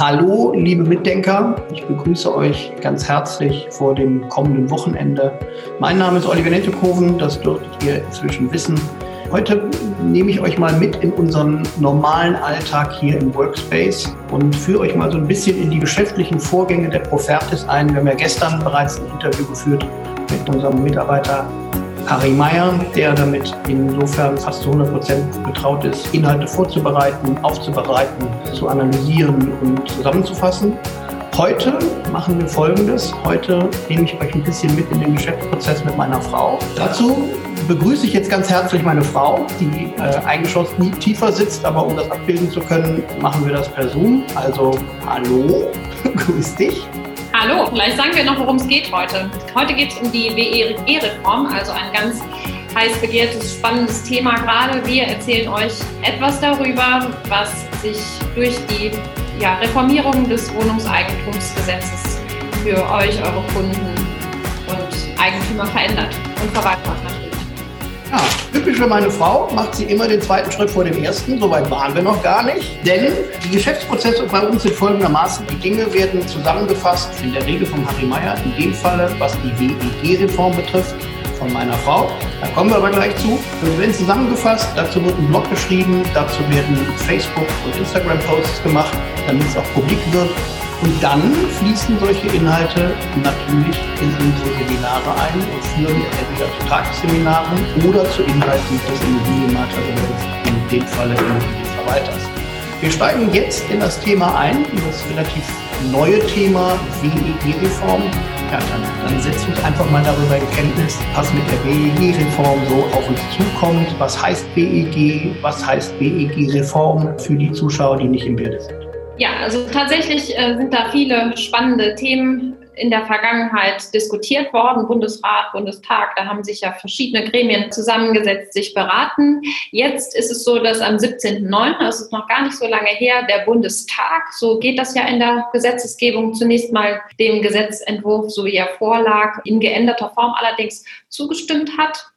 Hallo, liebe Mitdenker. Ich begrüße euch ganz herzlich vor dem kommenden Wochenende. Mein Name ist Oliver Nettekoven, das dürftet ihr inzwischen wissen. Heute nehme ich euch mal mit in unseren normalen Alltag hier im Workspace und führe euch mal so ein bisschen in die geschäftlichen Vorgänge der Profertis ein. Wir haben ja gestern bereits ein Interview geführt mit unserem Mitarbeiter Harry Meyer, der damit insofern fast zu 100 Prozent betraut ist, Inhalte vorzubereiten, aufzubereiten, zu analysieren und zusammenzufassen. Heute machen wir Folgendes. Heute nehme ich euch ein bisschen mit in den Geschäftsprozess mit meiner Frau. Dazu begrüße ich jetzt ganz herzlich meine Frau, die äh, eingeschossen nie tiefer sitzt, aber um das abbilden zu können, machen wir das per Zoom. Also hallo, grüß dich. Hallo, vielleicht sagen wir noch, worum es geht heute. Heute geht es um die WEG-Reform, also ein ganz heiß begehrtes, spannendes Thema gerade. Wir erzählen euch etwas darüber, was sich durch die ja, Reformierung des Wohnungseigentumsgesetzes für euch, eure Kunden und Eigentümer verändert und Verwalter natürlich. Ja, typisch für meine Frau macht sie immer den zweiten Schritt vor dem ersten. Soweit waren wir noch gar nicht. Denn die Geschäftsprozesse bei uns sind folgendermaßen. Die Dinge werden zusammengefasst, in der Regel von Harry Meyer, in dem Falle, was die WEG-Reform betrifft, von meiner Frau. Da kommen wir aber gleich zu. Wir werden zusammengefasst, dazu wird ein Blog geschrieben, dazu werden Facebook- und Instagram-Posts gemacht, damit es auch publik wird. Und dann fließen solche Inhalte natürlich in unsere Seminare ein und führen entweder zu Tagesseminaren oder zu Inhalten des Immobilienmaterials, in dem Falle Immobilienverwalters. Wir steigen jetzt in das Thema ein, in das relativ neue Thema WEG-Reform. Ja, dann, dann setzt uns einfach mal darüber in Kenntnis, was mit der WEG-Reform so auf uns zukommt. Was heißt WEG? Was heißt WEG-Reform für die Zuschauer, die nicht im Bilde sind? Ja, also tatsächlich äh, sind da viele spannende Themen in der Vergangenheit diskutiert worden. Bundesrat, Bundestag, da haben sich ja verschiedene Gremien zusammengesetzt, sich beraten. Jetzt ist es so, dass am 17.09., das ist noch gar nicht so lange her, der Bundestag, so geht das ja in der Gesetzesgebung, zunächst mal dem Gesetzentwurf, so wie er vorlag, in geänderter Form allerdings zugestimmt hat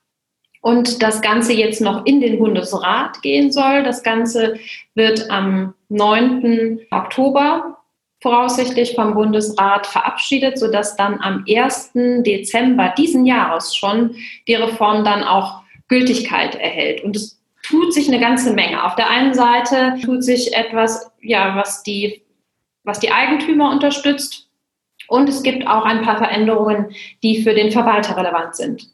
und das Ganze jetzt noch in den Bundesrat gehen soll. Das Ganze wird am 9. Oktober voraussichtlich vom Bundesrat verabschiedet, sodass dann am 1. Dezember diesen Jahres schon die Reform dann auch Gültigkeit erhält. Und es tut sich eine ganze Menge. Auf der einen Seite tut sich etwas, ja, was die, was die Eigentümer unterstützt. Und es gibt auch ein paar Veränderungen, die für den Verwalter relevant sind.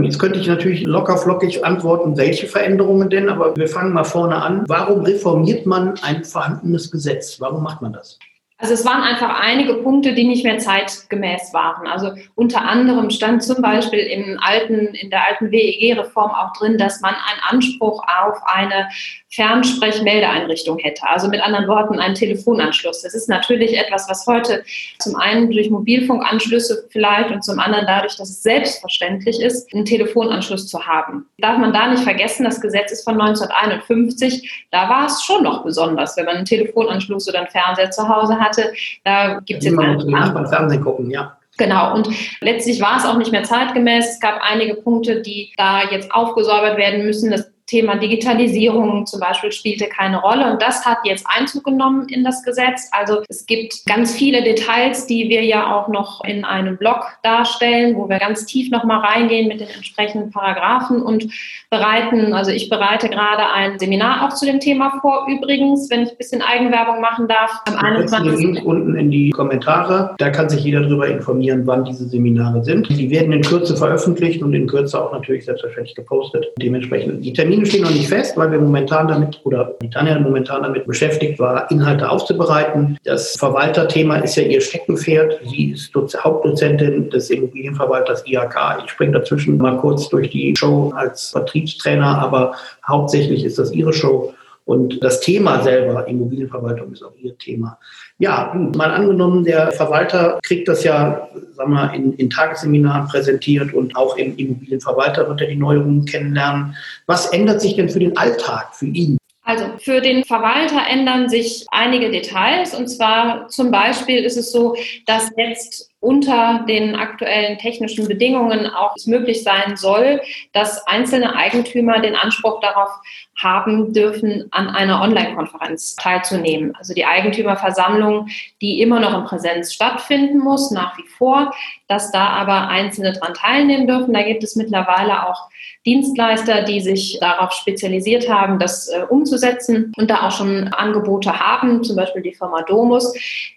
Jetzt könnte ich natürlich locker flockig antworten, welche Veränderungen denn, aber wir fangen mal vorne an. Warum reformiert man ein vorhandenes Gesetz? Warum macht man das? Also es waren einfach einige Punkte, die nicht mehr zeitgemäß waren. Also unter anderem stand zum Beispiel im alten, in der alten WEG-Reform auch drin, dass man einen Anspruch auf eine Fernsprechmeldeeinrichtung hätte. Also mit anderen Worten einen Telefonanschluss. Das ist natürlich etwas, was heute zum einen durch Mobilfunkanschlüsse vielleicht und zum anderen dadurch, dass es selbstverständlich ist, einen Telefonanschluss zu haben. Darf man da nicht vergessen, das Gesetz ist von 1951. Da war es schon noch besonders, wenn man einen Telefonanschluss oder einen Fernseher zu Hause hat hatte. Da gibt es jetzt. Immer Nachbarn Fernsehen gucken, ja. Genau, und letztlich war es auch nicht mehr zeitgemäß. Es gab einige Punkte, die da jetzt aufgesäubert werden müssen. Das Thema Digitalisierung zum Beispiel spielte keine Rolle und das hat jetzt Einzug genommen in das Gesetz. Also es gibt ganz viele Details, die wir ja auch noch in einem Blog darstellen, wo wir ganz tief nochmal reingehen mit den entsprechenden Paragraphen und bereiten, also ich bereite gerade ein Seminar auch zu dem Thema vor, übrigens, wenn ich ein bisschen Eigenwerbung machen darf. Am 21. Link unten in die Kommentare, da kann sich jeder darüber informieren, wann diese Seminare sind. Die werden in Kürze veröffentlicht und in Kürze auch natürlich selbstverständlich gepostet. Dementsprechend die Termine Termine stehen noch nicht fest, weil wir momentan damit oder die Tanja momentan damit beschäftigt war, Inhalte aufzubereiten. Das Verwalterthema ist ja ihr Steckenpferd. Sie ist Hauptdozentin des Immobilienverwalters IHK. Ich springe dazwischen mal kurz durch die Show als Vertriebstrainer, aber hauptsächlich ist das ihre Show. Und das Thema selber, Immobilienverwaltung, ist auch Ihr Thema. Ja, mal angenommen, der Verwalter kriegt das ja, sagen wir, in, in Tagesseminaren präsentiert und auch im Immobilienverwalter wird er die Neuerungen kennenlernen. Was ändert sich denn für den Alltag, für ihn? Also für den Verwalter ändern sich einige Details. Und zwar zum Beispiel ist es so, dass jetzt unter den aktuellen technischen Bedingungen auch es möglich sein soll, dass einzelne Eigentümer den Anspruch darauf haben dürfen, an einer Online-Konferenz teilzunehmen. Also die Eigentümerversammlung, die immer noch in Präsenz stattfinden muss, nach wie vor, dass da aber Einzelne daran teilnehmen dürfen. Da gibt es mittlerweile auch Dienstleister, die sich darauf spezialisiert haben, das äh, umzusetzen und da auch schon Angebote haben, zum Beispiel die Firma Domus,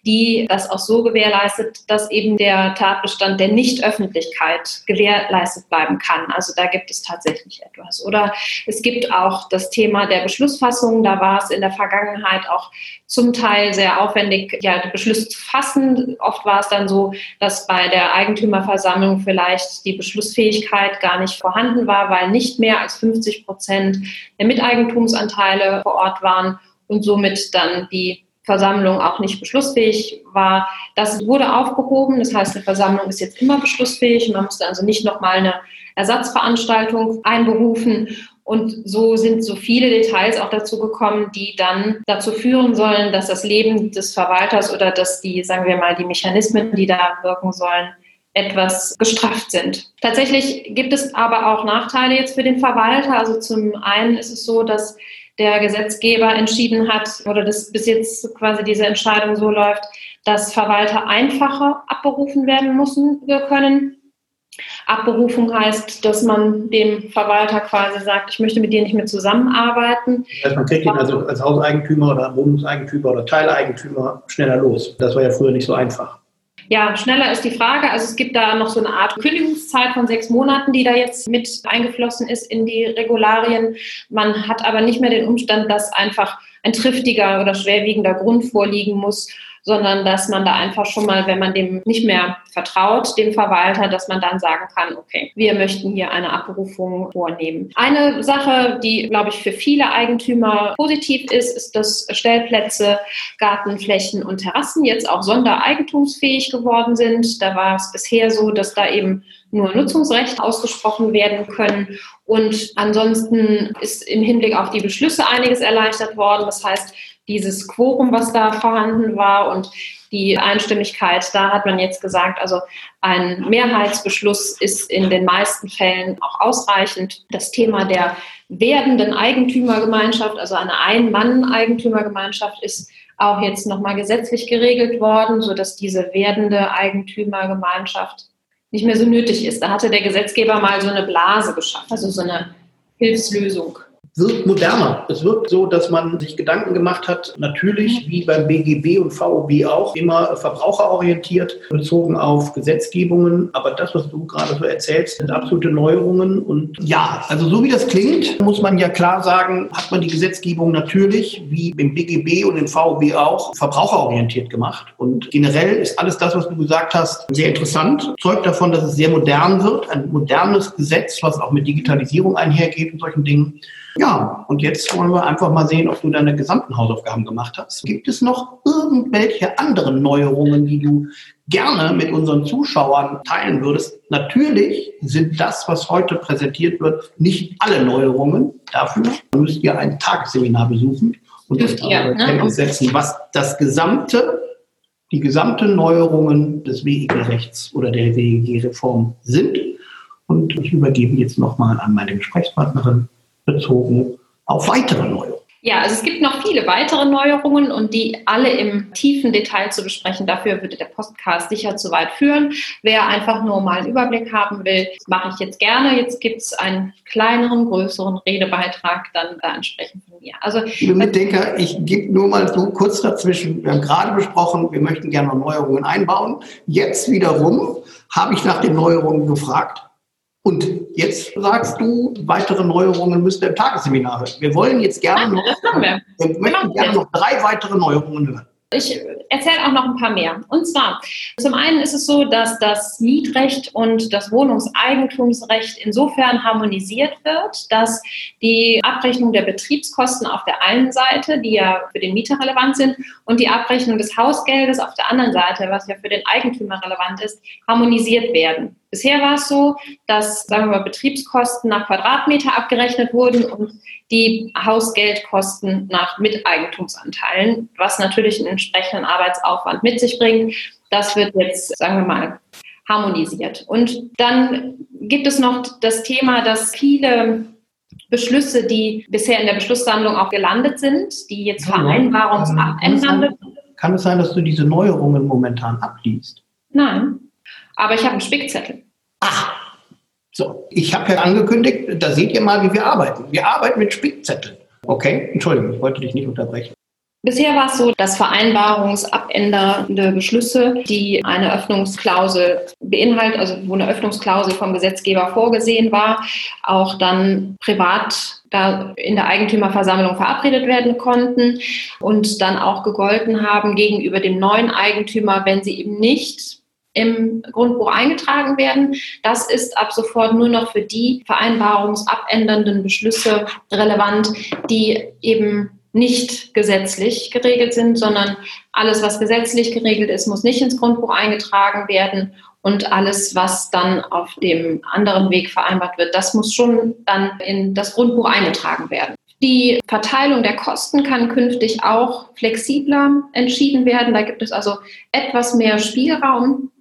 die das auch so gewährleistet, dass eben der Tatbestand der Nichtöffentlichkeit gewährleistet bleiben kann. Also da gibt es tatsächlich etwas. Oder es gibt auch das Thema der Beschlussfassung. Da war es in der Vergangenheit auch zum Teil sehr aufwendig, ja, Beschlüsse zu fassen. Oft war es dann so, dass bei der Eigentümerversammlung vielleicht die Beschlussfähigkeit gar nicht vorhanden war, weil nicht mehr als 50 Prozent der Miteigentumsanteile vor Ort waren und somit dann die Versammlung auch nicht beschlussfähig war. Das wurde aufgehoben. Das heißt, eine Versammlung ist jetzt immer beschlussfähig. Man musste also nicht nochmal eine Ersatzveranstaltung einberufen. Und so sind so viele Details auch dazu gekommen, die dann dazu führen sollen, dass das Leben des Verwalters oder dass die, sagen wir mal, die Mechanismen, die da wirken sollen, etwas gestrafft sind. Tatsächlich gibt es aber auch Nachteile jetzt für den Verwalter. Also zum einen ist es so, dass der Gesetzgeber entschieden hat oder dass bis jetzt quasi diese Entscheidung so läuft, dass Verwalter einfacher abberufen werden müssen können. Abberufung heißt, dass man dem Verwalter quasi sagt, ich möchte mit dir nicht mehr zusammenarbeiten. Heißt, man kriegt ihn also als Hauseigentümer oder Wohnungseigentümer oder Teileigentümer schneller los. Das war ja früher nicht so einfach. Ja, schneller ist die Frage. Also es gibt da noch so eine Art Kündigungszeit von sechs Monaten, die da jetzt mit eingeflossen ist in die Regularien. Man hat aber nicht mehr den Umstand, dass einfach ein triftiger oder schwerwiegender Grund vorliegen muss, sondern dass man da einfach schon mal, wenn man dem nicht mehr vertraut, dem Verwalter, dass man dann sagen kann, okay, wir möchten hier eine Abberufung vornehmen. Eine Sache, die, glaube ich, für viele Eigentümer positiv ist, ist, dass Stellplätze, Gartenflächen und Terrassen jetzt auch sondereigentumsfähig geworden sind. Da war es bisher so, dass da eben nur Nutzungsrechte ausgesprochen werden können. Und ansonsten ist im Hinblick auf die Beschlüsse einiges erleichtert worden. Das heißt, dieses Quorum, was da vorhanden war und die Einstimmigkeit, da hat man jetzt gesagt, also ein Mehrheitsbeschluss ist in den meisten Fällen auch ausreichend. Das Thema der werdenden Eigentümergemeinschaft, also eine Ein-Mann-Eigentümergemeinschaft, ist auch jetzt nochmal gesetzlich geregelt worden, sodass diese werdende Eigentümergemeinschaft nicht mehr so nötig ist. Da hatte der Gesetzgeber mal so eine Blase geschaffen, also so eine Hilfslösung wird moderner. Es wird so, dass man sich Gedanken gemacht hat, natürlich wie beim BGB und VOB auch, immer verbraucherorientiert, bezogen auf Gesetzgebungen. Aber das, was du gerade so erzählst, sind absolute Neuerungen. Und ja, also so wie das klingt, muss man ja klar sagen, hat man die Gesetzgebung natürlich, wie im BGB und im VOB auch, verbraucherorientiert gemacht. Und generell ist alles das, was du gesagt hast, sehr interessant. Zeugt davon, dass es sehr modern wird. Ein modernes Gesetz, was auch mit Digitalisierung einhergeht und solchen Dingen. Ja, und jetzt wollen wir einfach mal sehen, ob du deine gesamten Hausaufgaben gemacht hast. Gibt es noch irgendwelche anderen Neuerungen, die du gerne mit unseren Zuschauern teilen würdest? Natürlich sind das, was heute präsentiert wird, nicht alle Neuerungen. Dafür müsst ihr ein Tagesseminar besuchen und euch darüber ne? setzen, was das gesamte die gesamten Neuerungen des WEG-Rechts oder der WEG-Reform sind. Und ich übergebe jetzt nochmal an meine Gesprächspartnerin bezogen auf weitere Neuerungen. Ja, also es gibt noch viele weitere Neuerungen und die alle im tiefen Detail zu besprechen. Dafür würde der Podcast sicher zu weit führen. Wer einfach nur mal einen Überblick haben will, mache ich jetzt gerne. Jetzt gibt es einen kleineren, größeren Redebeitrag dann da entsprechend von mir. Also, Liebe Mitdenker, ich gebe nur mal so kurz dazwischen. Wir haben gerade besprochen, wir möchten gerne noch Neuerungen einbauen. Jetzt wiederum habe ich nach den Neuerungen gefragt. Und jetzt sagst du, weitere Neuerungen müsst ihr im Tagesseminar hören. Wir wollen jetzt gerne noch, wir. wir möchten gerne noch drei weitere Neuerungen hören. Ich erzähle auch noch ein paar mehr. Und zwar, zum einen ist es so, dass das Mietrecht und das Wohnungseigentumsrecht insofern harmonisiert wird, dass die Abrechnung der Betriebskosten auf der einen Seite, die ja für den Mieter relevant sind, und die Abrechnung des Hausgeldes auf der anderen Seite, was ja für den Eigentümer relevant ist, harmonisiert werden. Bisher war es so, dass, sagen wir mal, Betriebskosten nach Quadratmeter abgerechnet wurden und die Hausgeldkosten nach Miteigentumsanteilen, was natürlich einen entsprechenden Arbeitsaufwand mit sich bringt. Das wird jetzt, sagen wir mal, harmonisiert. Und dann gibt es noch das Thema, dass viele Beschlüsse, die bisher in der Beschlusssammlung auch gelandet sind, die jetzt vereinbarungsabändernde. Kann es sein, dass du diese Neuerungen momentan abliest? Nein, aber ich habe einen Spickzettel. Ach, so. Ich habe ja angekündigt, da seht ihr mal, wie wir arbeiten. Wir arbeiten mit Spickzetteln. Okay, Entschuldigung, ich wollte dich nicht unterbrechen. Bisher war es so, dass vereinbarungsabändernde Beschlüsse, die eine Öffnungsklausel beinhalten, also wo eine Öffnungsklausel vom Gesetzgeber vorgesehen war, auch dann privat da in der Eigentümerversammlung verabredet werden konnten und dann auch gegolten haben gegenüber dem neuen Eigentümer, wenn sie eben nicht im Grundbuch eingetragen werden. Das ist ab sofort nur noch für die vereinbarungsabändernden Beschlüsse relevant, die eben nicht gesetzlich geregelt sind, sondern alles, was gesetzlich geregelt ist, muss nicht ins Grundbuch eingetragen werden und alles, was dann auf dem anderen Weg vereinbart wird, das muss schon dann in das Grundbuch eingetragen werden. Die Verteilung der Kosten kann künftig auch flexibler entschieden werden. Da gibt es also etwas mehr Spielraum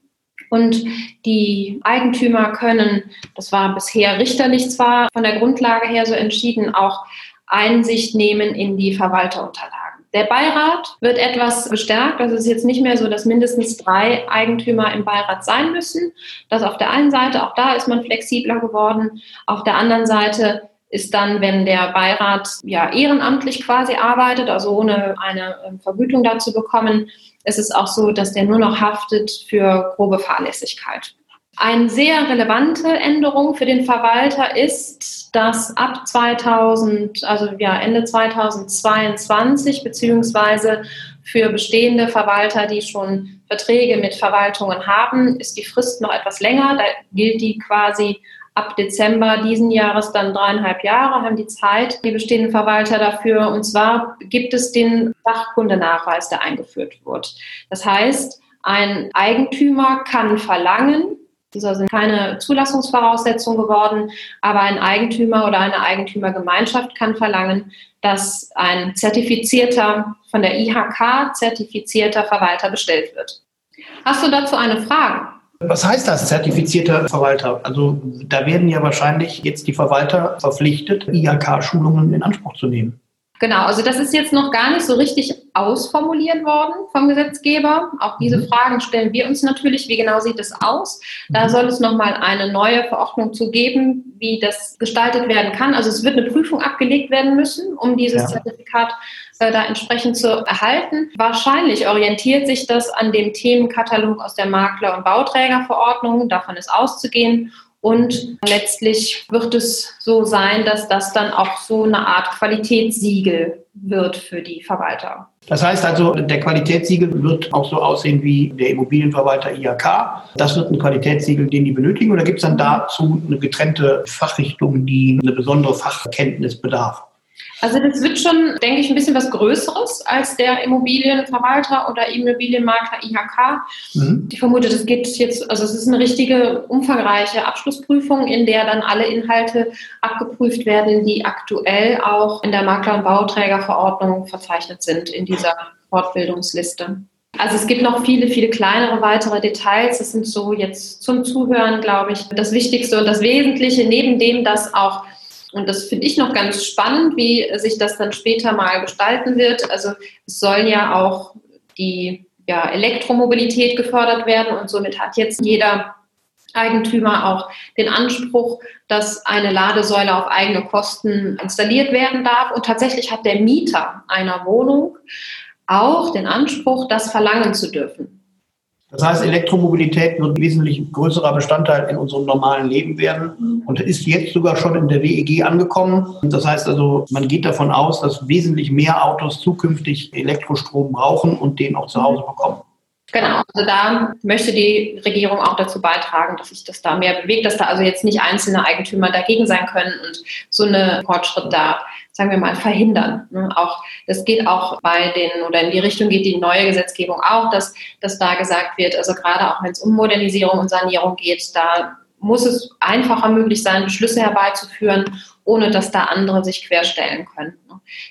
und die Eigentümer können, das war bisher richterlich zwar von der Grundlage her so entschieden, auch Einsicht nehmen in die Verwalterunterlagen. Der Beirat wird etwas bestärkt. Also es ist jetzt nicht mehr so, dass mindestens drei Eigentümer im Beirat sein müssen. Das auf der einen Seite, auch da ist man flexibler geworden. Auf der anderen Seite ist dann, wenn der Beirat ja ehrenamtlich quasi arbeitet, also ohne eine ähm, Vergütung dazu bekommen, ist es auch so, dass der nur noch haftet für grobe Fahrlässigkeit. Eine sehr relevante Änderung für den Verwalter ist, dass ab 2000, also ja Ende 2022 beziehungsweise für bestehende Verwalter, die schon Verträge mit Verwaltungen haben, ist die Frist noch etwas länger. Da gilt die quasi ab Dezember diesen Jahres dann dreieinhalb Jahre, haben die Zeit, die bestehenden Verwalter dafür. Und zwar gibt es den Sachkundenachweis, der eingeführt wird. Das heißt, ein Eigentümer kann verlangen, das sind keine Zulassungsvoraussetzung geworden, aber ein Eigentümer oder eine Eigentümergemeinschaft kann verlangen, dass ein zertifizierter, von der IHK zertifizierter Verwalter bestellt wird. Hast du dazu eine Frage? Was heißt das, zertifizierter Verwalter? Also da werden ja wahrscheinlich jetzt die Verwalter verpflichtet, IHK-Schulungen in Anspruch zu nehmen. Genau, also das ist jetzt noch gar nicht so richtig ausformuliert worden vom Gesetzgeber. Auch diese mhm. Fragen stellen wir uns natürlich. Wie genau sieht es aus? Da mhm. soll es nochmal eine neue Verordnung zu geben, wie das gestaltet werden kann. Also es wird eine Prüfung abgelegt werden müssen, um dieses ja. Zertifikat äh, da entsprechend zu erhalten. Wahrscheinlich orientiert sich das an dem Themenkatalog aus der Makler- und Bauträgerverordnung. Davon ist auszugehen. Und letztlich wird es so sein, dass das dann auch so eine Art Qualitätssiegel wird für die Verwalter. Das heißt also, der Qualitätssiegel wird auch so aussehen wie der Immobilienverwalter IHK. Das wird ein Qualitätssiegel, den die benötigen. Oder gibt es dann dazu eine getrennte Fachrichtung, die eine besondere Fachkenntnis bedarf? Also das wird schon, denke ich, ein bisschen was Größeres als der Immobilienverwalter oder Immobilienmakler IHK. Mhm. Ich vermute, das geht jetzt, also es ist eine richtige umfangreiche Abschlussprüfung, in der dann alle Inhalte abgeprüft werden, die aktuell auch in der Makler- und Bauträgerverordnung verzeichnet sind in dieser Fortbildungsliste. Also es gibt noch viele, viele kleinere weitere Details. Das sind so jetzt zum Zuhören, glaube ich, das Wichtigste und das Wesentliche, neben dem, dass auch und das finde ich noch ganz spannend, wie sich das dann später mal gestalten wird. Also es sollen ja auch die ja, Elektromobilität gefördert werden und somit hat jetzt jeder Eigentümer auch den Anspruch, dass eine Ladesäule auf eigene Kosten installiert werden darf. Und tatsächlich hat der Mieter einer Wohnung auch den Anspruch, das verlangen zu dürfen. Das heißt, Elektromobilität wird ein wesentlich größerer Bestandteil in unserem normalen Leben werden mhm. und ist jetzt sogar schon in der WEG angekommen. Das heißt also, man geht davon aus, dass wesentlich mehr Autos zukünftig Elektrostrom brauchen und den auch zu Hause bekommen. Genau, also da möchte die Regierung auch dazu beitragen, dass sich das da mehr bewegt, dass da also jetzt nicht einzelne Eigentümer dagegen sein können und so eine Fortschritt da sagen wir mal, verhindern. Ne? Auch, das geht auch bei den, oder in die Richtung geht die neue Gesetzgebung auch, dass, dass da gesagt wird, also gerade auch wenn es um Modernisierung und Sanierung geht, da muss es einfacher möglich sein, Beschlüsse herbeizuführen ohne dass da andere sich querstellen könnten.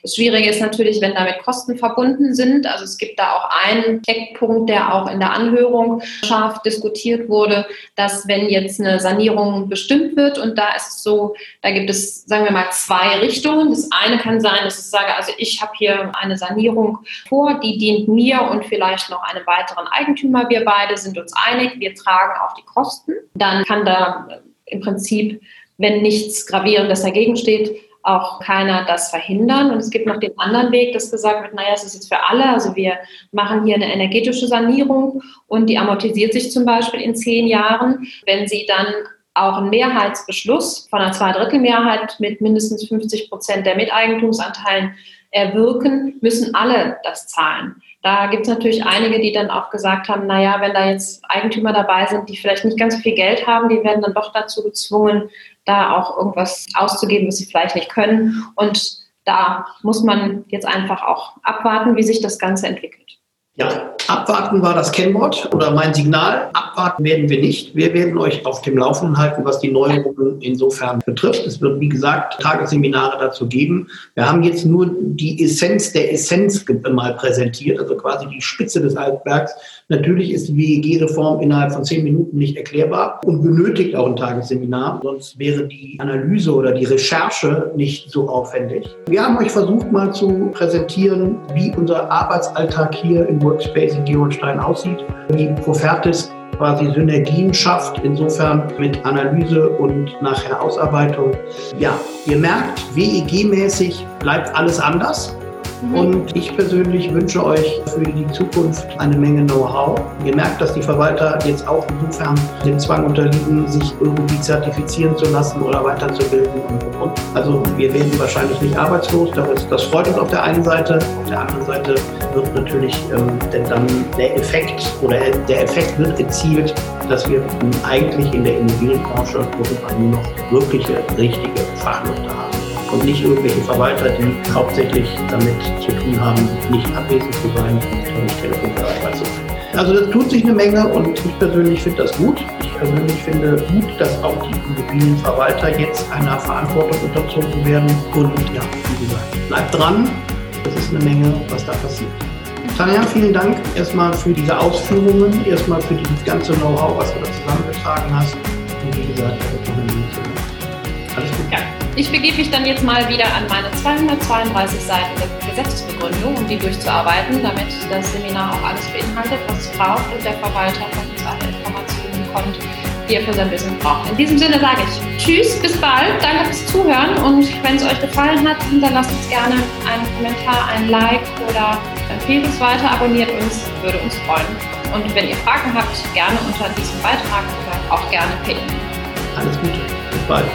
Das Schwierige ist natürlich, wenn damit Kosten verbunden sind. Also es gibt da auch einen Eckpunkt, der auch in der Anhörung scharf diskutiert wurde, dass wenn jetzt eine Sanierung bestimmt wird und da ist es so, da gibt es, sagen wir mal, zwei Richtungen. Das eine kann sein, dass ich sage, also ich habe hier eine Sanierung vor, die dient mir und vielleicht noch einem weiteren Eigentümer. Wir beide sind uns einig, wir tragen auch die Kosten. Dann kann da im Prinzip wenn nichts Gravierendes dagegen steht, auch keiner das verhindern. Und es gibt noch den anderen Weg, dass gesagt wird, naja, es ist jetzt für alle, also wir machen hier eine energetische Sanierung und die amortisiert sich zum Beispiel in zehn Jahren. Wenn Sie dann auch einen Mehrheitsbeschluss von einer Zweidrittelmehrheit mit mindestens 50 Prozent der Miteigentumsanteilen erwirken, müssen alle das zahlen. Da gibt es natürlich einige, die dann auch gesagt haben, naja, wenn da jetzt Eigentümer dabei sind, die vielleicht nicht ganz so viel Geld haben, die werden dann doch dazu gezwungen, da auch irgendwas auszugeben, was sie vielleicht nicht können. Und da muss man jetzt einfach auch abwarten, wie sich das Ganze entwickelt. Ja, abwarten war das Kennwort oder mein Signal. Abwarten werden wir nicht. Wir werden euch auf dem Laufenden halten, was die Neuerungen insofern betrifft. Es wird, wie gesagt, Tagesseminare dazu geben. Wir haben jetzt nur die Essenz der Essenz mal präsentiert, also quasi die Spitze des Eisbergs. Natürlich ist die WEG-Reform innerhalb von zehn Minuten nicht erklärbar und benötigt auch ein Tagesseminar, sonst wäre die Analyse oder die Recherche nicht so aufwendig. Wir haben euch versucht mal zu präsentieren, wie unser Arbeitsalltag hier im Workspace in Geolstein aussieht, wie Profertis quasi Synergien schafft, insofern mit Analyse und nachher Ausarbeitung. Ja, ihr merkt, WEG-mäßig bleibt alles anders. Und ich persönlich wünsche euch für die Zukunft eine Menge Know-how. Ihr merkt, dass die Verwalter jetzt auch insofern dem Zwang unterliegen, sich irgendwie zertifizieren zu lassen oder weiterzubilden und. Also wir werden wahrscheinlich nicht arbeitslos. Das, freut uns auf der einen Seite. Auf der anderen Seite wird natürlich ähm, dann der Effekt oder der Effekt wird erzielt, dass wir eigentlich in der Immobilienbranche nur noch wirkliche, richtige Fachleute haben und nicht irgendwelche Verwalter, die hauptsächlich damit zu tun haben, nicht abwesend zu sein und nicht Telefon erreichbar zu sein. Also das tut sich eine Menge und ich persönlich finde das gut. Ich persönlich finde gut, dass auch die Immobilienverwalter jetzt einer Verantwortung unterzogen werden. Und ja, wie gesagt, bleibt dran. Das ist eine Menge, was da passiert. Tanja, vielen Dank erstmal für diese Ausführungen, erstmal für dieses ganze Know-how, was du da zusammengetragen hast. Und wie gesagt, alles gut. Ja. Ich begebe mich dann jetzt mal wieder an meine 232 Seiten der Gesetzesbegründung, um die durchzuarbeiten, damit das Seminar auch alles beinhaltet, was es braucht und der Verwalter von uns alle Informationen bekommt, die er für sein Business braucht. In diesem Sinne sage ich Tschüss, bis bald, danke fürs Zuhören und wenn es euch gefallen hat, hinterlasst uns gerne einen Kommentar, ein Like oder empfehlt uns weiter, abonniert uns, würde uns freuen. Und wenn ihr Fragen habt, gerne unter diesem Beitrag oder auch gerne per E-Mail. Alles Gute, bis bald.